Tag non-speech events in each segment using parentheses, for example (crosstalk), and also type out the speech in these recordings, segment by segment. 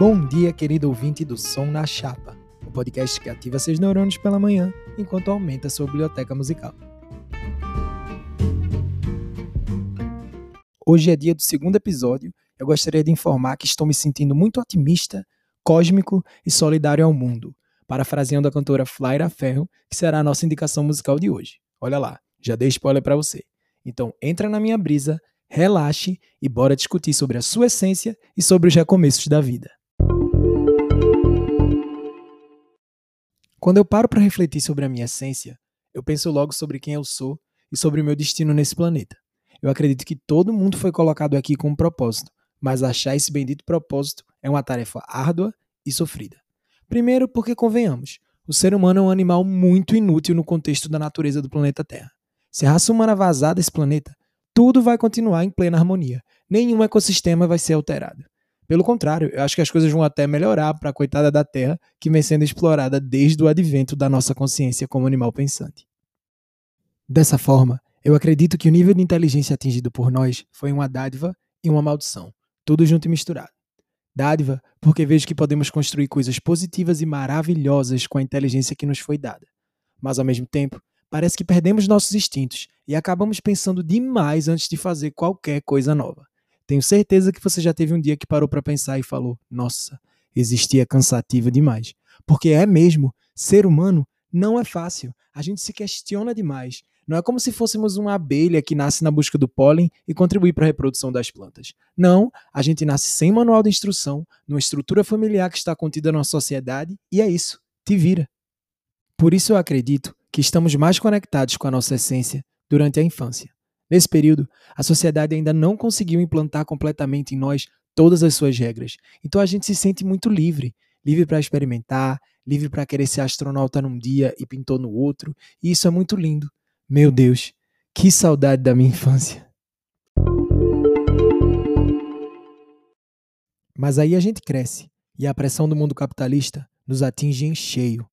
Bom dia, querido ouvinte do Som na Chapa, o podcast que ativa seus neurônios pela manhã enquanto aumenta sua biblioteca musical. Hoje é dia do segundo episódio. Eu gostaria de informar que estou me sentindo muito otimista, cósmico e solidário ao mundo, parafraseando a cantora Flaira Ferro, que será a nossa indicação musical de hoje. Olha lá, já dei spoiler para você. Então entra na minha brisa, relaxe e bora discutir sobre a sua essência e sobre os recomeços da vida. Quando eu paro para refletir sobre a minha essência, eu penso logo sobre quem eu sou e sobre o meu destino nesse planeta. Eu acredito que todo mundo foi colocado aqui com um propósito, mas achar esse bendito propósito é uma tarefa árdua e sofrida. Primeiro, porque convenhamos, o ser humano é um animal muito inútil no contexto da natureza do planeta Terra. Se a raça humana vazar desse planeta, tudo vai continuar em plena harmonia. Nenhum ecossistema vai ser alterado. Pelo contrário, eu acho que as coisas vão até melhorar para a coitada da Terra, que vem sendo explorada desde o advento da nossa consciência como animal pensante. Dessa forma, eu acredito que o nível de inteligência atingido por nós foi uma dádiva e uma maldição, tudo junto e misturado. Dádiva, porque vejo que podemos construir coisas positivas e maravilhosas com a inteligência que nos foi dada. Mas, ao mesmo tempo, parece que perdemos nossos instintos e acabamos pensando demais antes de fazer qualquer coisa nova. Tenho certeza que você já teve um dia que parou para pensar e falou: Nossa, existia cansativo demais. Porque é mesmo, ser humano não é fácil. A gente se questiona demais. Não é como se fôssemos uma abelha que nasce na busca do pólen e contribui para a reprodução das plantas. Não, a gente nasce sem manual de instrução, numa estrutura familiar que está contida na sociedade, e é isso, te vira. Por isso eu acredito que estamos mais conectados com a nossa essência durante a infância. Nesse período, a sociedade ainda não conseguiu implantar completamente em nós todas as suas regras. Então a gente se sente muito livre, livre para experimentar, livre para querer ser astronauta num dia e pintor no outro, e isso é muito lindo. Meu Deus, que saudade da minha (laughs) infância. Mas aí a gente cresce e a pressão do mundo capitalista nos atinge em cheio.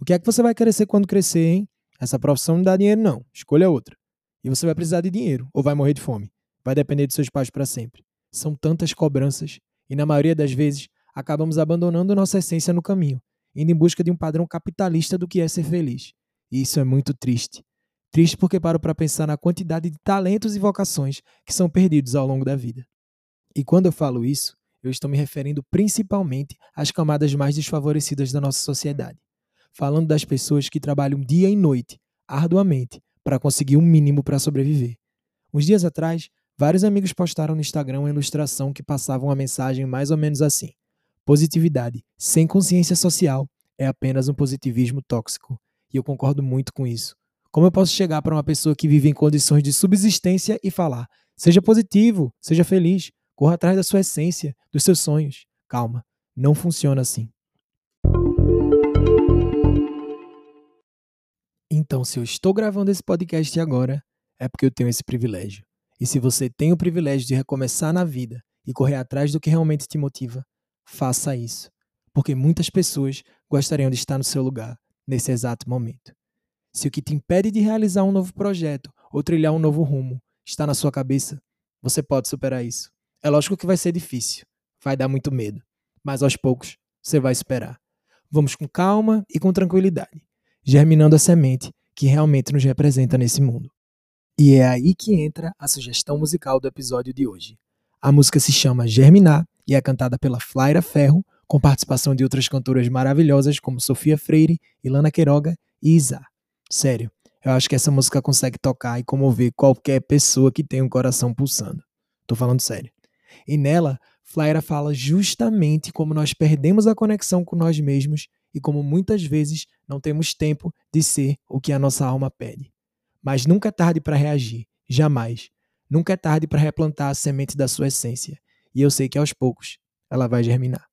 O que é que você vai querer ser quando crescer, hein? Essa profissão não dá dinheiro, não. Escolha outra. E você vai precisar de dinheiro ou vai morrer de fome. Vai depender de seus pais para sempre. São tantas cobranças e, na maioria das vezes, acabamos abandonando nossa essência no caminho, indo em busca de um padrão capitalista do que é ser feliz. E isso é muito triste. Triste porque paro para pensar na quantidade de talentos e vocações que são perdidos ao longo da vida. E quando eu falo isso, eu estou me referindo principalmente às camadas mais desfavorecidas da nossa sociedade. Falando das pessoas que trabalham dia e noite, arduamente, para conseguir um mínimo para sobreviver. Uns dias atrás, vários amigos postaram no Instagram uma ilustração que passava uma mensagem mais ou menos assim: Positividade sem consciência social é apenas um positivismo tóxico. E eu concordo muito com isso. Como eu posso chegar para uma pessoa que vive em condições de subsistência e falar: seja positivo, seja feliz, corra atrás da sua essência, dos seus sonhos? Calma, não funciona assim. Então, se eu estou gravando esse podcast agora, é porque eu tenho esse privilégio. E se você tem o privilégio de recomeçar na vida e correr atrás do que realmente te motiva, faça isso. Porque muitas pessoas gostariam de estar no seu lugar nesse exato momento. Se o que te impede de realizar um novo projeto ou trilhar um novo rumo está na sua cabeça, você pode superar isso. É lógico que vai ser difícil, vai dar muito medo, mas aos poucos você vai superar. Vamos com calma e com tranquilidade germinando a semente que realmente nos representa nesse mundo. E é aí que entra a sugestão musical do episódio de hoje. A música se chama Germinar e é cantada pela Flaira Ferro, com participação de outras cantoras maravilhosas como Sofia Freire, Ilana Queiroga e Isa. Sério, eu acho que essa música consegue tocar e comover qualquer pessoa que tem um coração pulsando. Tô falando sério. E nela, Flaira fala justamente como nós perdemos a conexão com nós mesmos e como muitas vezes não temos tempo de ser o que a nossa alma pede. Mas nunca é tarde para reagir, jamais. Nunca é tarde para replantar a semente da sua essência. E eu sei que aos poucos ela vai germinar.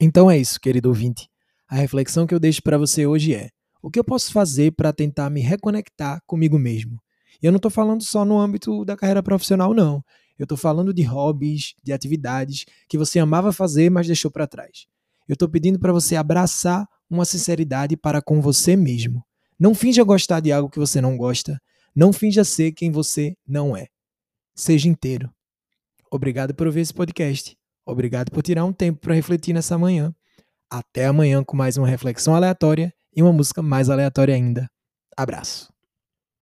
Então é isso, querido ouvinte. A reflexão que eu deixo para você hoje é: o que eu posso fazer para tentar me reconectar comigo mesmo? E eu não estou falando só no âmbito da carreira profissional, não. Eu estou falando de hobbies, de atividades que você amava fazer, mas deixou para trás. Eu estou pedindo para você abraçar uma sinceridade para com você mesmo. Não finja gostar de algo que você não gosta. Não finja ser quem você não é. Seja inteiro. Obrigado por ouvir esse podcast. Obrigado por tirar um tempo para refletir nessa manhã. Até amanhã com mais uma reflexão aleatória e uma música mais aleatória ainda. Abraço.